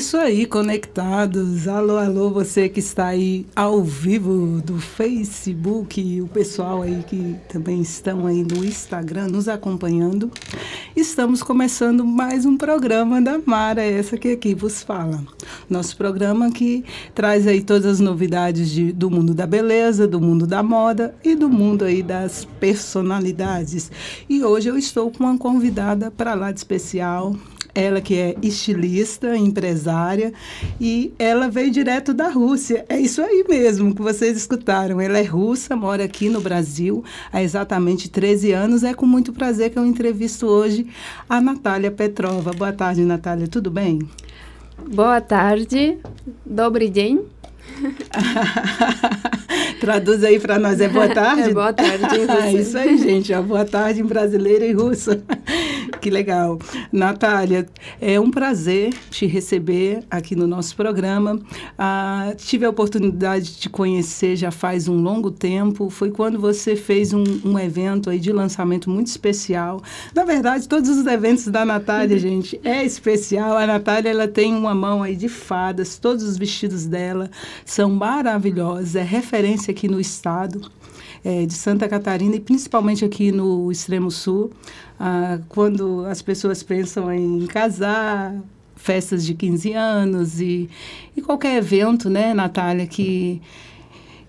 É isso aí, conectados. Alô, alô, você que está aí ao vivo do Facebook, o pessoal aí que também estão aí no Instagram nos acompanhando. Estamos começando mais um programa da Mara, essa que aqui vos fala. Nosso programa que traz aí todas as novidades de, do mundo da beleza, do mundo da moda e do mundo aí das personalidades. E hoje eu estou com uma convidada para lá de especial, ela que é estilista, empresária, e ela veio direto da Rússia. É isso aí mesmo que vocês escutaram. Ela é russa, mora aqui no Brasil há exatamente 13 anos. É com muito prazer que eu entrevisto hoje a Natália Petrova. Boa tarde, Natália. Tudo bem? Boa tarde. Добрый день. Traduz aí para nós, é boa tarde? É boa tarde em russo. Ah, isso aí, gente, ó, boa tarde em brasileiro e russo. que legal. Natália, é um prazer te receber aqui no nosso programa. Ah, tive a oportunidade de te conhecer já faz um longo tempo. Foi quando você fez um, um evento aí de lançamento muito especial. Na verdade, todos os eventos da Natália, gente, é especial. A Natália, ela tem uma mão aí de fadas. Todos os vestidos dela são maravilhosos. É referência aqui no estado. É, de Santa Catarina e principalmente aqui no extremo sul ah, quando as pessoas pensam em casar, festas de 15 anos e, e qualquer evento, né, Natália, que,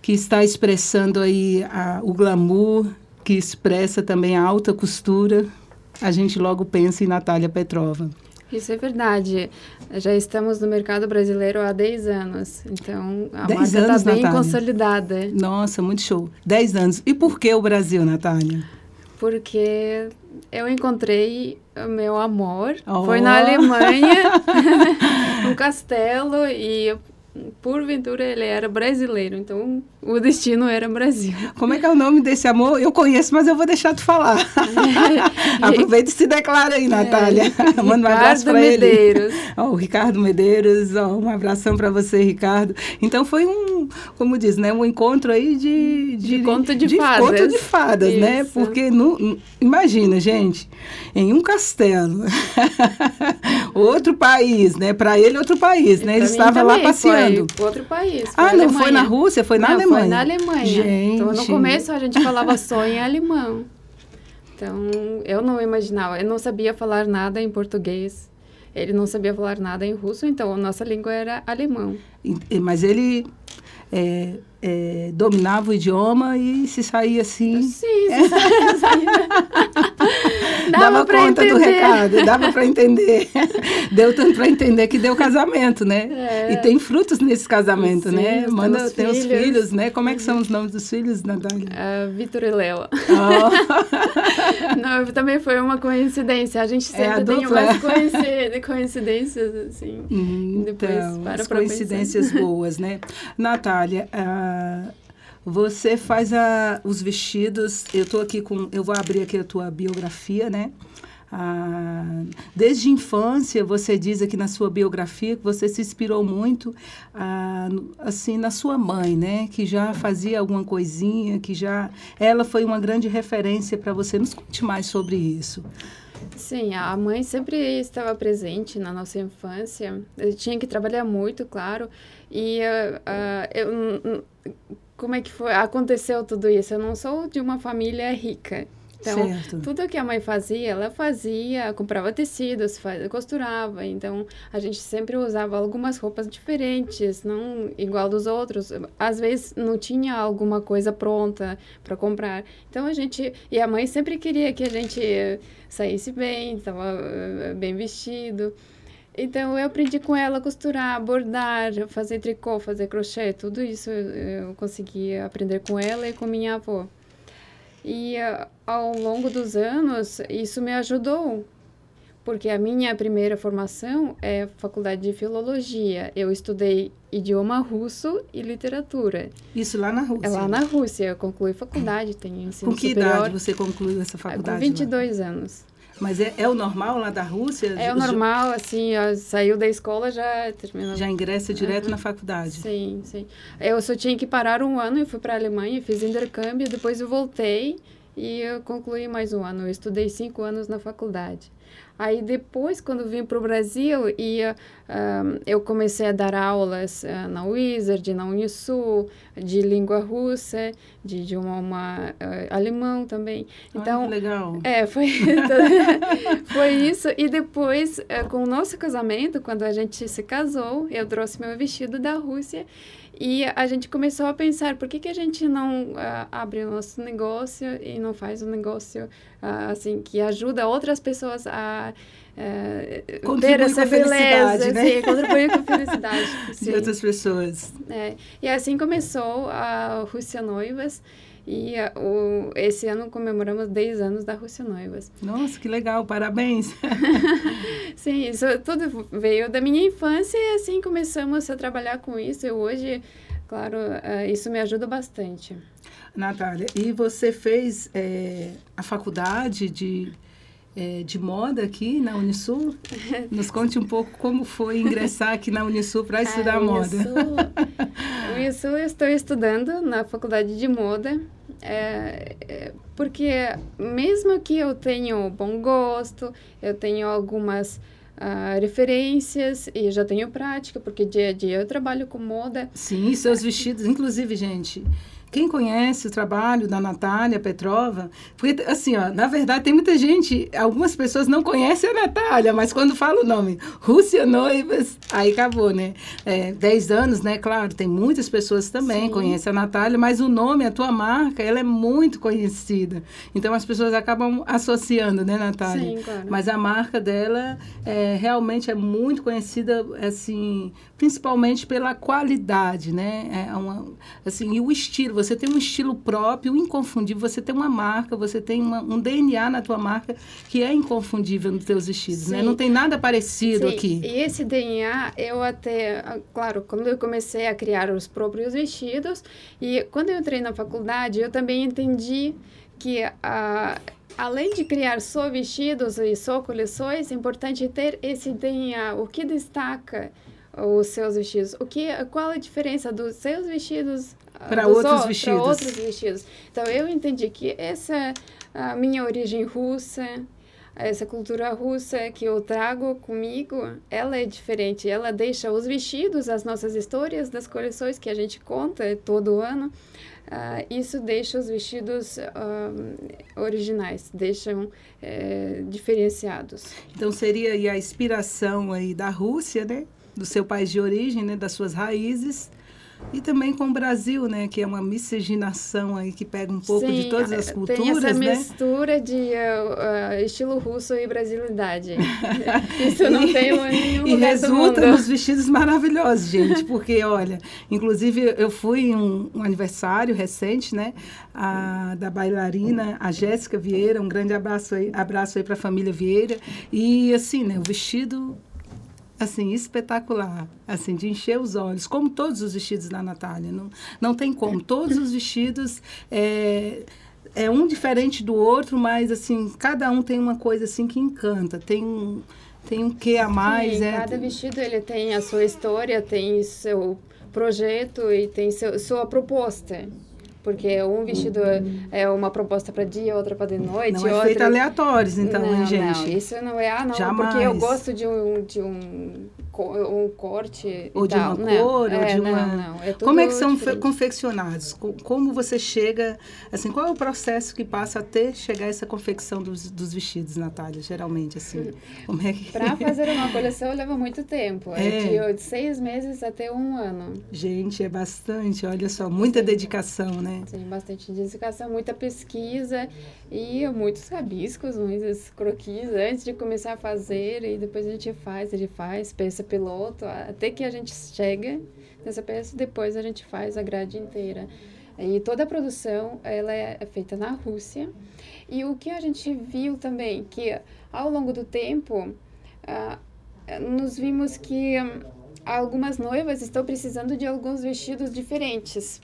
que está expressando aí a, o glamour, que expressa também a alta costura, a gente logo pensa em Natália Petrova. Isso é verdade. Já estamos no mercado brasileiro há 10 anos. Então, a marca está bem Natália. consolidada. Nossa, muito show. 10 anos. E por que o Brasil, Natália? Porque eu encontrei o meu amor. Oh. Foi na Alemanha, um castelo, e porventura ele era brasileiro, então o destino era Brasil. Como é que é o nome desse amor? Eu conheço, mas eu vou deixar tu falar. Aproveita e se declara aí, Natália. É, Manda um abraço para ele. Oh, o Ricardo Medeiros, oh, um abração para você, Ricardo. Então foi um, como diz, né, um encontro aí de de, de conto de, de fadas. Conto de fadas, né? Porque no, imagina, gente, em um castelo, outro país, né? Para ele outro país, né? Ele estava lá passeando. Foi outro país. ah, não foi na Rússia, foi na não, Alemanha. Foi na Alemanha. Gente. Então no começo a gente falava só em alemão. Então eu não imaginava, eu não sabia falar nada em português. Ele não sabia falar nada em russo, então a nossa língua era alemão. Mas ele é, é, dominava o idioma e se saía assim. Sim, se saía. dava conta entender. do recado, dava para entender. deu tanto para entender que deu casamento, né? É. E tem frutos nesse casamento, Sim, né? Manda tem os filhos, né? Como é que são os nomes dos filhos, Natália? Uh, Vitor e Léo. Oh. Não, também foi uma coincidência. A gente é sempre é tem umas coincidências, assim. Hum, depois então, para as coincidências boas, né? Natália, uh, você faz a, os vestidos. Eu estou aqui com. Eu vou abrir aqui a tua biografia, né? Ah, desde infância, você diz aqui na sua biografia que você se inspirou muito ah, assim na sua mãe, né? Que já fazia alguma coisinha, que já ela foi uma grande referência para você. Nos conte mais sobre isso. Sim, a mãe sempre estava presente na nossa infância. Eu tinha que trabalhar muito, claro. E uh, uh, eu como é que foi? Aconteceu tudo isso. Eu não sou de uma família rica. Então, certo. tudo que a mãe fazia, ela fazia, comprava tecidos, faz, costurava. Então, a gente sempre usava algumas roupas diferentes, não igual dos outros. Às vezes, não tinha alguma coisa pronta para comprar. Então, a gente... E a mãe sempre queria que a gente saísse bem, estava eh, bem vestido. Então, eu aprendi com ela a costurar, bordar, fazer tricô, fazer crochê, tudo isso eu consegui aprender com ela e com minha avó. E uh, ao longo dos anos, isso me ajudou, porque a minha primeira formação é faculdade de filologia. Eu estudei idioma russo e literatura. Isso lá na Rússia? É lá na Rússia. Eu concluí faculdade, tenho ensino Com que superior. idade você concluiu essa faculdade? Com 22 lá? anos. Mas é, é o normal lá da Rússia? É o normal, assim, saiu da escola, já terminou. Já ingressa direto uhum. na faculdade? Sim, sim. Eu só tinha que parar um ano, eu fui para a Alemanha, fiz intercâmbio, depois eu voltei e eu concluí mais um ano. Eu estudei cinco anos na faculdade. Aí depois, quando vim para o Brasil, uh, eu comecei a dar aulas uh, na Wizard, na Unisul, de língua russa, de idioma uh, alemão também. Então, Ai, legal. É, foi, foi isso. E depois, com o nosso casamento, quando a gente se casou, eu trouxe meu vestido da Rússia e a gente começou a pensar, por que, que a gente não uh, abre o nosso negócio e não faz um negócio uh, assim que ajuda outras pessoas a uh, ter essa beleza, né? sim, contribuir com a felicidade sim. de outras pessoas. É. E assim começou a Rússia Noivas. E uh, o, esse ano comemoramos 10 anos da Rússia Noivas. Nossa, que legal, parabéns! Sim, isso tudo veio da minha infância e assim começamos a trabalhar com isso. E hoje, claro, uh, isso me ajuda bastante. Natália, e você fez é, a faculdade de, é, de moda aqui na Unisul? Nos conte um pouco como foi ingressar aqui na Unisul para estudar ah, moda. Unisul, eu estou estudando na faculdade de moda, é, é, porque mesmo que eu tenho bom gosto, eu tenho algumas uh, referências e já tenho prática, porque dia a dia eu trabalho com moda. Sim, seus vestidos, inclusive, gente, quem conhece o trabalho da Natália Petrova, porque, assim, ó, na verdade, tem muita gente, algumas pessoas não conhecem a Natália, mas quando fala o nome Rússia Noivas, aí acabou, né? É, dez anos, né? Claro, tem muitas pessoas também Sim. conhecem a Natália, mas o nome, a tua marca, ela é muito conhecida. Então, as pessoas acabam associando, né, Natália? Sim, claro. Mas a marca dela é, realmente é muito conhecida, assim, principalmente pela qualidade, né? É uma, assim, e o estilo você tem um estilo próprio, inconfundível, você tem uma marca, você tem uma, um DNA na tua marca que é inconfundível nos teus vestidos, né? Sim. né? Não tem nada parecido Sim. aqui. E esse DNA, eu até, claro, quando eu comecei a criar os próprios vestidos, e quando eu entrei na faculdade, eu também entendi que a além de criar só vestidos e só coleções, é importante ter esse DNA, o que destaca os seus vestidos, o que, qual a diferença dos seus vestidos para outros vestidos. Para outros vestidos. Então eu entendi que essa a minha origem russa, essa cultura russa que eu trago comigo, ela é diferente. Ela deixa os vestidos, as nossas histórias das coleções que a gente conta todo ano. Uh, isso deixa os vestidos uh, originais, deixam uh, diferenciados. Então seria a inspiração aí da Rússia, né? Do seu país de origem, né? Das suas raízes e também com o Brasil, né, que é uma miscigenação aí que pega um pouco Sim, de todas as culturas, tem essa né? mistura de uh, uh, estilo russo e brasilidade. Isso não e, tem nenhum E resulta nos vestidos maravilhosos, gente, porque olha, inclusive eu fui em um, um aniversário recente, né, a, da bailarina, a Jéssica Vieira, um grande abraço aí, abraço aí para a família Vieira, e assim, né, o vestido assim, espetacular, assim, de encher os olhos, como todos os vestidos da Natália. Não, não tem como. Todos os vestidos é, é um diferente do outro, mas, assim, cada um tem uma coisa, assim, que encanta. Tem um, tem um quê a mais. Sim, é, cada vestido, ele tem a sua história, tem seu projeto e tem seu, sua proposta. Porque um vestido é uma proposta para dia, outra para de noite. Não é outra... feito aleatórios, então, não, gente? Não, isso não é, ah, não, Jamais. porque eu gosto de um, de um um corte ou de tal. uma cor não, ou é, de uma não, não. É como é que são confeccionados como você chega assim qual é o processo que passa até chegar essa confecção dos, dos vestidos Natália geralmente assim como é que para fazer uma coleção leva muito tempo é, é de seis meses até um ano gente é bastante olha só muita Sim. dedicação né Sim, bastante dedicação muita pesquisa e muitos rabiscos muitos croquis antes de começar a fazer e depois a gente faz a gente faz pensa piloto, até que a gente chega nessa peça, depois a gente faz a grade inteira. E toda a produção ela é feita na Rússia. E o que a gente viu também, que ao longo do tempo, uh, nos vimos que um, algumas noivas estão precisando de alguns vestidos diferentes.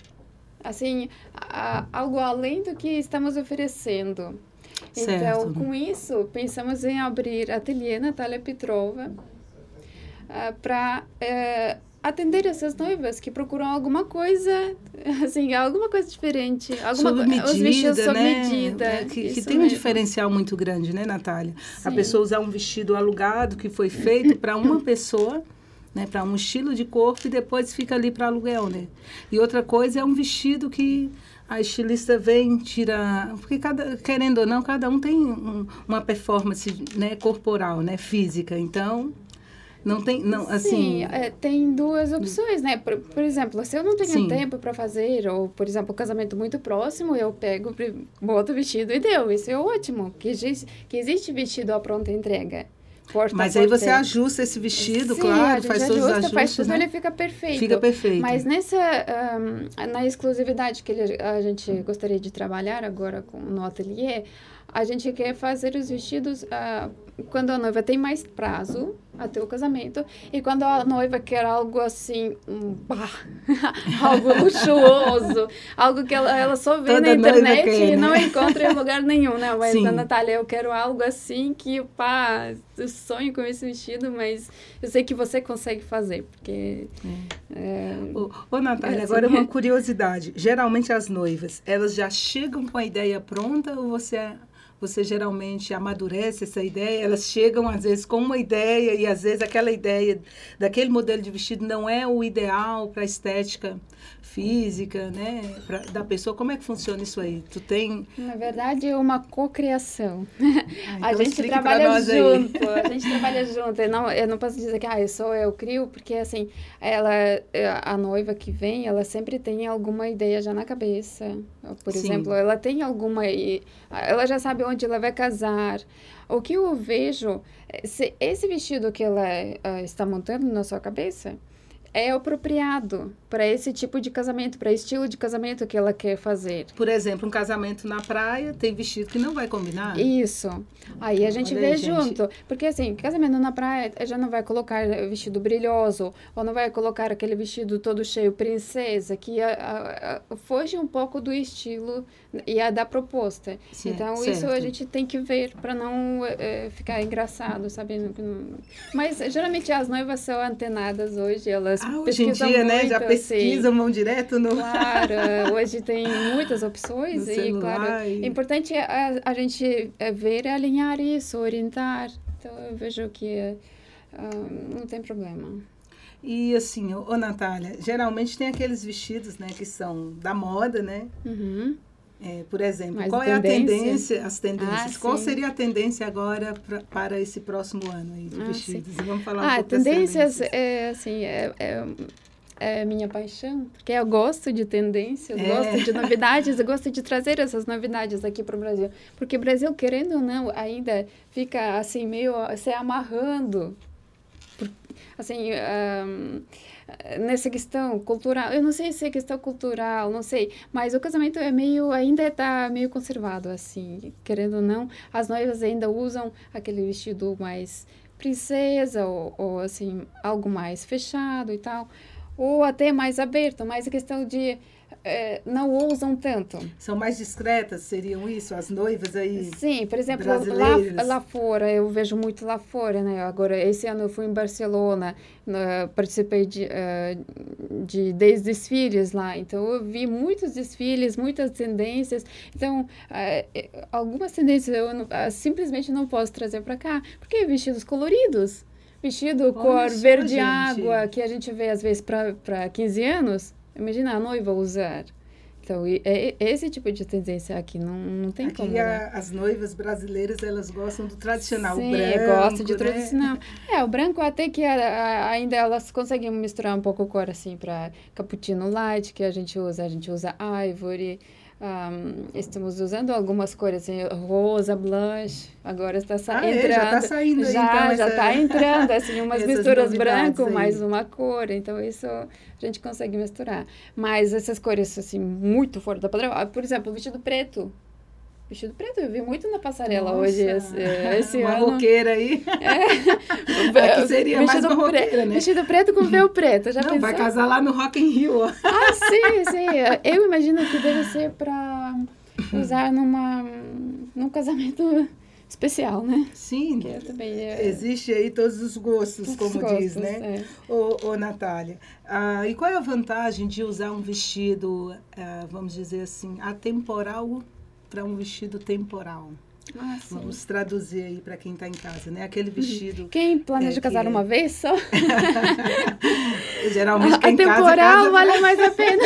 Assim, uh, algo além do que estamos oferecendo. Certo. Então, com isso, pensamos em abrir ateliê Natália Petrova, uh, ah, para uh, atender essas noivas que procuram alguma coisa, assim, alguma coisa diferente. Alguma, sob medida, os vestidos sob né? medida. É, que, que tem mesmo. um diferencial muito grande, né, Natália? Sim. A pessoa usar um vestido alugado que foi feito para uma pessoa, né, para um estilo de corpo e depois fica ali para aluguel, né? E outra coisa é um vestido que a estilista vem, tira. Porque, cada, querendo ou não, cada um tem um, uma performance né, corporal, né, física. Então, não tem. Não, assim, Sim, é, tem duas opções, né? Por, por exemplo, se eu não tenho Sim. tempo para fazer, ou, por exemplo, um casamento muito próximo, eu pego, boto o vestido e deu. Isso é ótimo. Que, existe- que existe vestido à pronta entrega. Porta mas aí você ajusta esse vestido, Sim, claro, faz todos os ajusta, faz ajustes. tudo, né? ele fica perfeito. Fica perfeito. Mas nessa, ahm, na exclusividade que ele- a gente gostaria de trabalhar agora com, no ateliê, a gente quer fazer os vestidos ah, quando a noiva tem mais prazo até o casamento e quando a noiva quer algo assim, um, pá, algo luxuoso, algo que ela, ela só vê Toda na internet quer, e não né? encontra em lugar nenhum, né? Mas Sim. a Natália, eu quero algo assim que, pá, eu sonho com esse vestido, mas eu sei que você consegue fazer, porque... é, Ô, ô Natália, É, agora sim. uma curiosidade. Geralmente as noivas, elas já chegam com a ideia pronta ou você, você geralmente amadurece essa ideia? Elas chegam às vezes com uma ideia e às vezes aquela ideia daquele modelo de vestido não é o ideal para a estética física, né, pra, da pessoa. Como é que funciona isso aí? Tu tem Na verdade, é uma cocriação. Ah, a então gente explique pra trabalha nós aí. junto, a gente trabalha junto. Eu não, eu não posso dizer que ah, eu sou eu crio, porque assim, ela, a noiva que vem, ela sempre tem alguma ideia já na cabeça. Por Sim. exemplo, ela tem alguma, ela já sabe onde ela vai casar. O que eu vejo, é, se esse vestido que ela ah, está montando na sua cabeça é apropriado para esse tipo de casamento, para estilo de casamento que ela quer fazer. Por exemplo, um casamento na praia, tem vestido que não vai combinar. Isso. Aí a gente Olha vê aí, gente. junto. Porque assim, casamento na praia já não vai colocar vestido brilhoso, ou não vai colocar aquele vestido todo cheio princesa, que a, a- a- foge um pouco do estilo e a da proposta. Sim, então isso a certo. gente tem que ver para não eh, ficar engraçado, sabe? Mas geralmente as noivas são antenadas hoje, elas Ah, hoje em dia, né? muito, Já assim. pesquisam, vão direto no. Claro, hoje tem muitas opções No e, celular claro, e- é importante a, a gente eh, ver e alinhar isso, orientar. Então, eu vejo que ah, não tem problema. E assim, ô, ô Natália, geralmente tem aqueles vestidos, né, que são da moda, né? Uhum. É, por exemplo, Mas qual é a tendência? tendência, as tendências? Ah, qual sim. seria a tendência agora pra, para esse próximo ano aí de Ah, vestidos? E vamos falar um Ah, pouco tendências, tendências. é assim, é, é, é minha paixão, porque eu gosto de tendências, É. gosto de novidades, eu gosto de trazer essas novidades aqui para o Brasil. Porque o Brasil, querendo ou não, ainda fica assim, meio se amarrando. Assim, ahn, nessa questão cultural, eu não sei se é questão cultural, não sei, mas o casamento é meio, ainda está meio conservado, assim, querendo ou não, as noivas ainda usam aquele vestido mais princesa ou, ou assim, algo mais fechado e tal, ou até mais aberto, mas a questão de eh, não usam tanto. São mais discretas, seriam isso? As noivas aí? Sim, por exemplo, lá, lá fora, eu vejo muito lá fora, né? Agora, esse ano eu fui em Barcelona, né, participei de, eh, de 10 desfiles lá, então eu vi muitos desfiles, muitas tendências. Então, eh, algumas tendências eu não- ah, simplesmente não posso trazer para cá, porque vestidos coloridos. Vestido cor só, verde gente. água, que a gente vê às vezes para 15 anos. Imagina a noiva usar. Então, é, é esse tipo de tendência aqui não, não tem como. Aqui né? a- as noivas brasileiras, elas gostam do tradicional, Sim, o branco, gosto de né? tradicional. É, o branco até que a- a- ainda elas conseguem misturar um pouco a cor assim para cappuccino light que a gente usa, a gente usa ivory. Ahm, estamos usando algumas cores assim, rosa, blush. Agora está sa Ah, é? entrando. Já tá saindo aí, Já, então, já essa- está entrando assim umas misturas branco aí. mais uma cor. Então isso a gente consegue misturar. Mas essas cores assim muito fora da padrão. Por exemplo, o vestido preto. Vestido preto, eu vi muito na passarela hoje, esse, esse Uma ano. roqueira aí. É, Aqui seria mais vestido, uma pre- roqueira, né? vestido preto com véu preto, já Não, pensou? vai casar lá no Rock in Rio. Ah, sim, sim. Eu imagino que deve ser para usar numa, num casamento especial, né? Sim. Que também é... Existe aí todos os gostos, todos como gostos, diz, né? É. Ô, ô Natália, ah, e qual é a vantagem de usar um vestido, ah, vamos dizer assim, atemporal para um vestido temporal? Ah, Vamos traduzir aí para quem está em casa, né? Aquele vestido. Quem planeja é, casar que... uma vez só? Geralmente quem a temporal casa, vale mais a pena.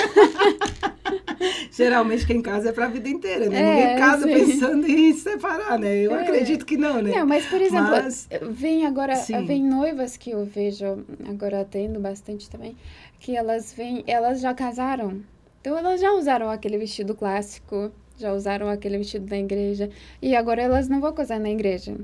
Geralmente quem casa é para a vida inteira, né? É, Ninguém casa sim. pensando em separar, né? Eu é. acredito que não, né? Não, mas por exemplo, mas... vem agora, sim. vem noivas que eu vejo agora tendo bastante também, que elas vêm, elas já casaram. Então elas já usaram aquele vestido clássico já usaram aquele vestido da igreja e agora elas não vão casar na igreja.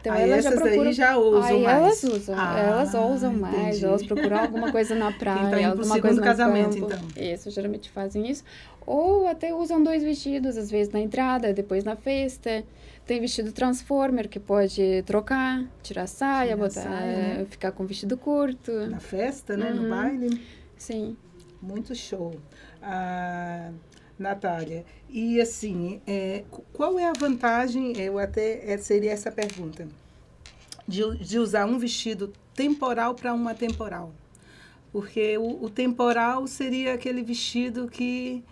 Então aí elas já procuram. já usam aí mais. elas usam, ah, elas usam mais, elas procuram alguma coisa na praia, tá alguma coisa no casamento, campo. então. Isso, geralmente fazem isso. Ou até usam dois vestidos, às vezes na entrada, depois na festa. Tem vestido transformer que pode trocar, tirar saia, tirar botar, saia, né? ficar com vestido curto. Na festa, né? Uhum. No baile. Sim. Muito show. Ah, Natália, e assim, é, qual é a vantagem, eu até é, seria essa pergunta, de, de usar um vestido temporal para uma temporal? Porque o, o, temporal seria aquele vestido que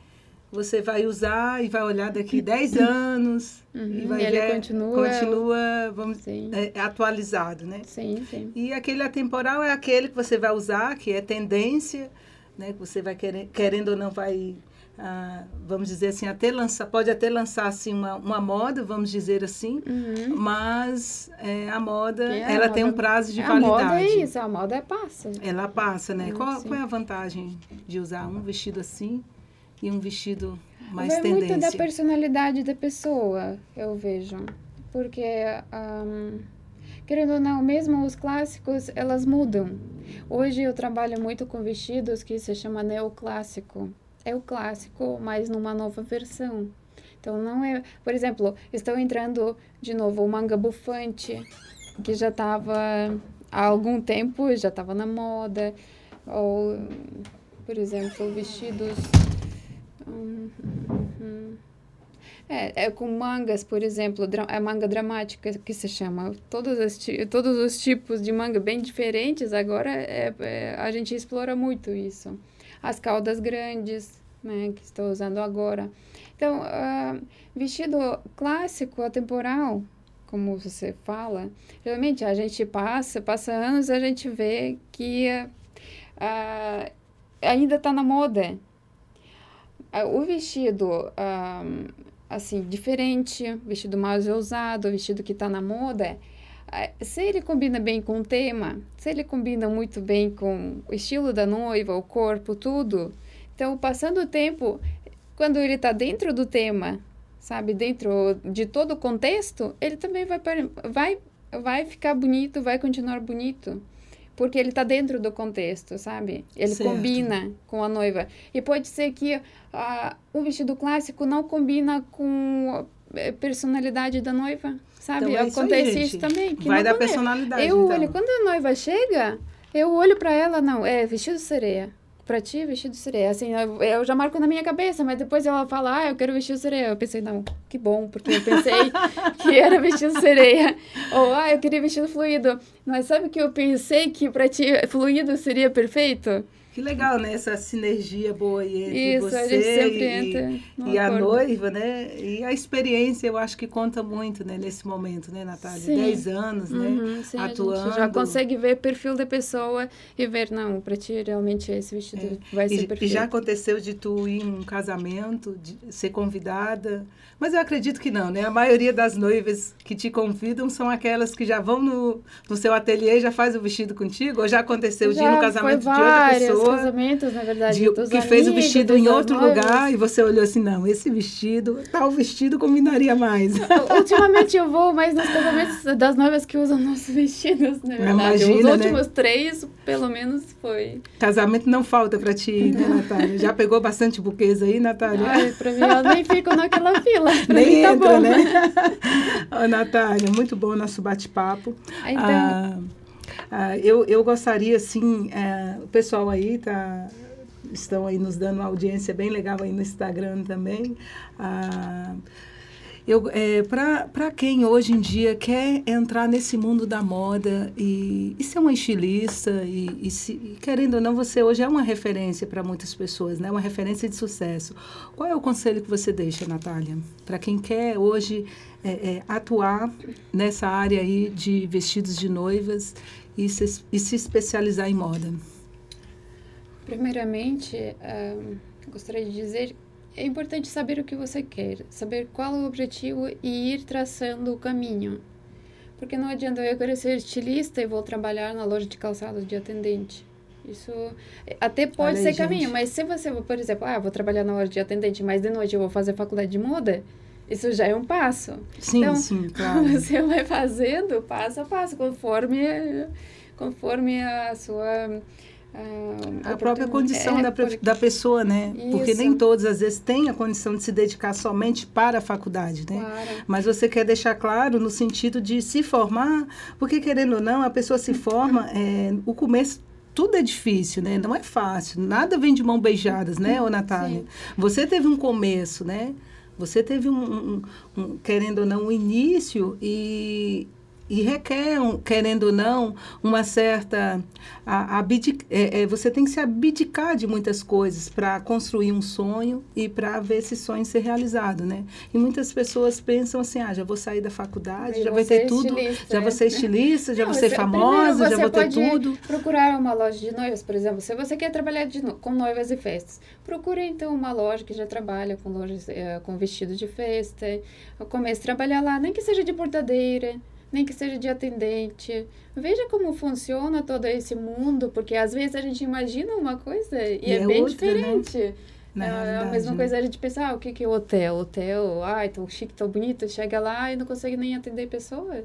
você vai usar e vai olhar daqui 10 anos uhum, e vai e ver, continua, continua vamos, é, atualizado, né? Sim, sim. E aquele atemporal é aquele que você vai usar, que é tendência, né? Que você vai querer, querendo ou não vai ah, vamos dizer assim, até lançar, pode até lançar assim uma, uma moda, vamos dizer assim, uhum. mas é, a moda, é ela a tem moda, um prazo de validade. A moda é isso, a moda é passa. Ela passa, né? Qual, qual, é a vantagem de usar um vestido assim e um vestido mais Vai tendência? muito da personalidade da pessoa, eu vejo. Porque, um, querendo ou não, mesmo os clássicos, elas mudam. Hoje eu trabalho muito com vestidos que se chama neoclássico é o clássico, mas numa nova versão. Então não é, por exemplo, estão entrando de novo o manga bufante, que já estava há algum tempo, já estava na moda, ou por exemplo, vestidos hum, hum, hum. É, é com mangas, por exemplo, a manga dramática que se chama. Todos os, todos os tipos de manga bem diferentes, agora é, é, a gente explora muito isso as caudas grandes, né, que estou usando agora. Então, uh, vestido clássico, atemporal, como você fala, realmente a gente passa, passa anos, a gente vê que uh, ainda está na moda. Uh, o vestido, assim, diferente, vestido mais ousado, vestido que está na moda, se ele combina bem com o tema, se ele combina muito bem com o estilo da noiva, o corpo, tudo. Então, passando o tempo, quando ele está dentro do tema, sabe, dentro de todo o contexto, ele também vai, vai, vai ficar bonito, vai continuar bonito. Porque ele está dentro do contexto, sabe? Ele certo. combina com a noiva. E pode ser que uh, o vestido clássico não combina com personalidade da noiva. Sabe? Então, é Acontece isso, aí, isso também. Vai da personalidade. Eu então. olho, quando a noiva chega, eu olho para ela, não, é vestido sereia. Pra ti, vestido sereia. Assim, eu, eu, já marco na minha cabeça, mas depois ela fala, ah, eu quero vestido sereia. Eu pensei, não, que bom, porque eu pensei que era vestido sereia. Ou, ah, eu queria vestido fluido. Mas sabe que eu pensei que pra ti fluido seria perfeito? Que legal, né? Essa sinergia boa entre Isso, você entra e, a noiva, né? E a experiência, eu acho que conta muito, né? Nesse momento, né, Natália? Sim. Dez anos, né? Uhum, sim, Atuando. A gente já consegue ver o perfil da pessoa e ver, não, para ti realmente esse vestido é. vai ser e, perfeito. E já aconteceu de tu ir em um casamento, de ser convidada, mas eu acredito que não, né? A maioria das noivas que te convidam são aquelas que já vão no, no seu ateliê e já faz o vestido contigo, ou já aconteceu já de ir no casamento de outra pessoa? casamentos, na verdade, de, que amigos, fez o vestido em outro lugar e você olhou assim, não, esse vestido, tal vestido combinaria mais. Ultimamente eu vou mais nos casamentos das noivas que usam nossos vestidos, na verdade. Imagina, Os últimos né? três, pelo menos, foi. Casamento não falta para ti, né, Natália? Já pegou bastante buquês aí, Natália? Ai, para mim, eu nem fico naquela fila. Pra nem tá entra, bom. né? Ô, Natália, muito bom nosso bate-papo. Então... Ah, ah, eu, eu gostaria, assim, é, o pessoal aí tá, estão aí nos dando uma audiência bem legal aí no Instagram também. Ah, Eu, é, para quem hoje em dia quer entrar nesse mundo da moda e, e ser uma estilista, e, e, se, e, querendo ou não, você hoje é uma referência para muitas pessoas, né? uma referência de sucesso. Qual é o conselho que você deixa, Natália, para quem quer hoje é, é, atuar nessa área aí de vestidos de noivas e se, e se especializar em moda? Primeiramente, um, gostaria de dizer é importante saber o que você quer, saber qual é o objetivo e ir traçando o caminho. Porque não adianta eu querer ser estilista e vou trabalhar na loja de calçados de atendente. Isso até pode Olha ser aí, caminho, gente. mas se você, por exemplo, ah, vou trabalhar na loja de atendente, mas de noite eu vou fazer faculdade de moda, isso já é um passo. Sim, então, sim, claro. Você vai fazendo passo a passo, conforme, conforme a sua a, a própria condição é, da, porque... da pessoa, né? Isso. Porque nem todos, às vezes, têm a condição de se dedicar somente para a faculdade, né? Claro. Mas você quer deixar claro no sentido de se formar, porque, querendo ou não, a pessoa se forma, é, o começo tudo é difícil, né? Não é fácil. Nada vem de mão beijadas, né, ô Natália? Sim. Você teve um começo, né? Você teve um, um, um, querendo ou não, um início e e requer, querendo ou não, uma certa. A, a, é, é, você tem que se abdicar de muitas coisas para construir um sonho e para ver esse sonho ser realizado, né? E muitas pessoas pensam assim: ah, já vou sair da faculdade, já vou ter tudo, já vou ser estilista, já vou ser famosa, já vou ter tudo. Procurar uma loja de noivas, por exemplo, se você quer trabalhar de, com noivas e festas, procure então uma loja que já trabalha com lojas é, com vestido de festa, comece a trabalhar lá, nem que seja de portadeira nem que seja de atendente. Veja como funciona todo esse mundo, porque às vezes a gente imagina uma coisa e, e é, é, bem outra, né? diferente. Né? é a mesma coisa a gente pensar, ah, o que, que é hotel? Hotel, ai, tão chique, tão bonito, chega lá e não consegue nem atender pessoa.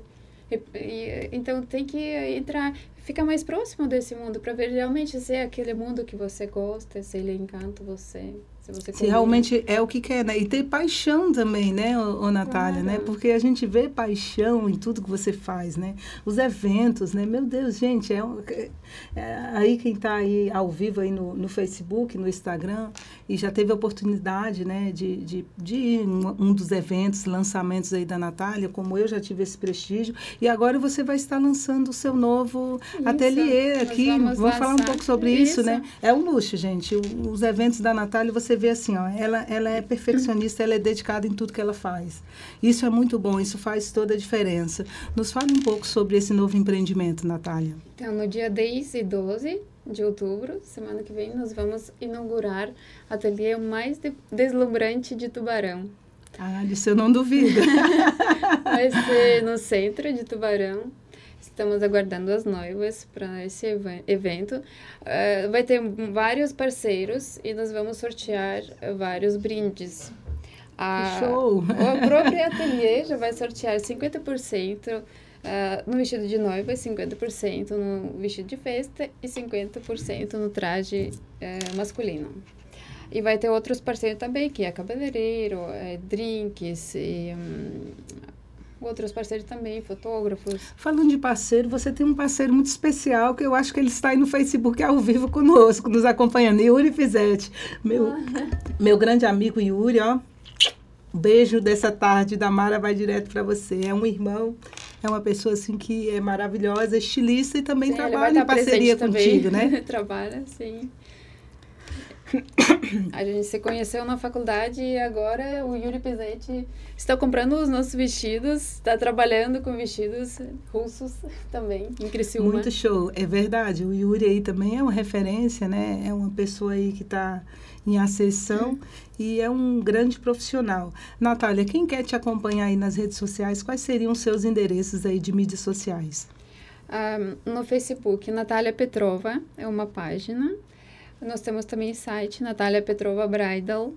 E, e, então tem que entrar, ficar mais próximo desse mundo para ver realmente se é aquele mundo que você gosta, se ele encanta você. Se, você se realmente é o que quer, né? E ter paixão também, né, ô, ô Natália, né? claro. né? Porque a gente vê paixão em tudo que você faz, né? Os eventos, né? Meu Deus, gente, é, é, é aí quem está aí ao vivo aí no, no Facebook, no Instagram, e já teve a oportunidade, né, de, de, de ir em um dos eventos, lançamentos aí da Natália, como eu já tive esse prestígio, e agora você vai estar lançando o seu novo ateliê aqui. Vamos, vamos falar um pouco sobre isso, isso né? É um luxo, gente. Os eventos da Natália, você vê assim, ó, ela, ela é perfeccionista, ela é dedicada em tudo que ela faz. Isso é muito bom, isso faz toda a diferença. Nos fale um pouco sobre esse novo empreendimento, Natália. Então, no dia 10 e 12 de outubro, semana que vem, nós vamos inaugurar o ateliê mais de deslumbrante de Tubarão. Ah, disso eu não duvido. Vai ser no centro de Tubarão. Estamos aguardando as noivas para esse evento. Uh, vai ter vários parceiros e nós vamos sortear vários brindes. A, show! O próprio ateliê já vai sortear 50% Uh, no vestido de noiva, 50% no vestido de festa e 50% no traje uh, masculino. E vai ter outros parceiros também, que é cabeleireiro, é, drinks e um, outros parceiros também, fotógrafos. Falando de parceiro, você tem um parceiro muito especial que eu acho que ele está aí no Facebook ao vivo conosco, nos acompanhando. Yuri Fizete, meu, ah. meu grande amigo Yuri, ó. Beijo dessa tarde da Mara vai direto para você. É um irmão, é uma pessoa assim que é maravilhosa, estilista e também sim, trabalha em parceria contigo, né? Trabalha, sim. A gente se conheceu na faculdade e agora o Yuri Pizete está comprando os nossos vestidos, está trabalhando com vestidos russos também, em Criciúma. Muito show, é verdade. O Yuri aí também é uma referência, né? É uma pessoa aí que está em ascensão e é um grande profissional. Natália, quem quer te acompanhar aí nas redes sociais, quais seriam os seus endereços aí de mídias sociais? Um, ah, no Facebook, Natália Petrova é uma página. Nós temos também site Natália Petrova Bridal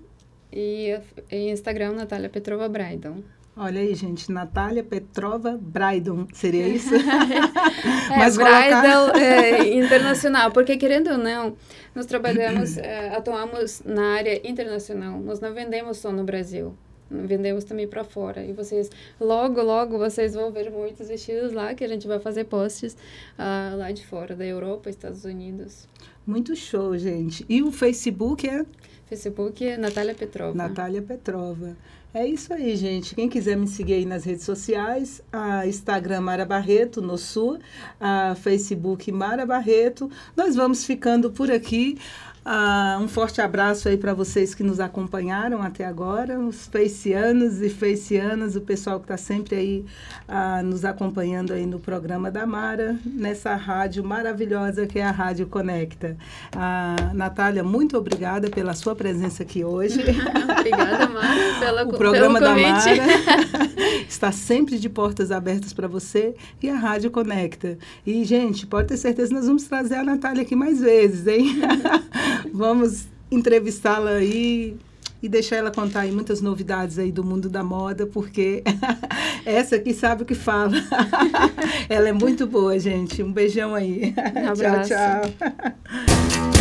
e, e Instagram Natália Petrova Bridal. Olha aí, gente, Natália Petrova Bridal, seria isso? é, Mas Bridal colocar... é, internacional, porque querendo ou não, nós trabalhamos, é, atuamos na área internacional, nós não vendemos só no Brasil vendemos também para fora. E vocês, logo, logo, vocês vão ver muitos vestidos lá, que a gente vai fazer posts uh, lá de fora, da Europa, Estados Unidos. Muito show, gente. E o Facebook é? Facebook é Natália Petrova. Natália Petrova. É isso aí, gente. Quem quiser me seguir aí nas redes sociais, a Instagram Mara Barreto, no Sul, a Facebook Mara Barreto. Nós vamos ficando por aqui. Uh, um forte abraço aí para vocês que nos acompanharam até agora, os feicianos e feicianas, o pessoal que está sempre aí uh, nos acompanhando aí no programa da Mara, nessa rádio maravilhosa que é a Rádio Conecta. Uh, Natália, muito obrigada pela sua presença aqui hoje. obrigada, Mara, pela, o programa da Mara está sempre de portas abertas para você e a Rádio Conecta. E, gente, pode ter certeza, nós vamos trazer a Natália aqui mais vezes, hein? Vamos entrevistá-la aí e deixar ela contar aí muitas novidades aí do mundo da moda, porque essa aqui sabe o que fala. ela é muito boa, gente. Um beijão aí. Um tchau, tchau.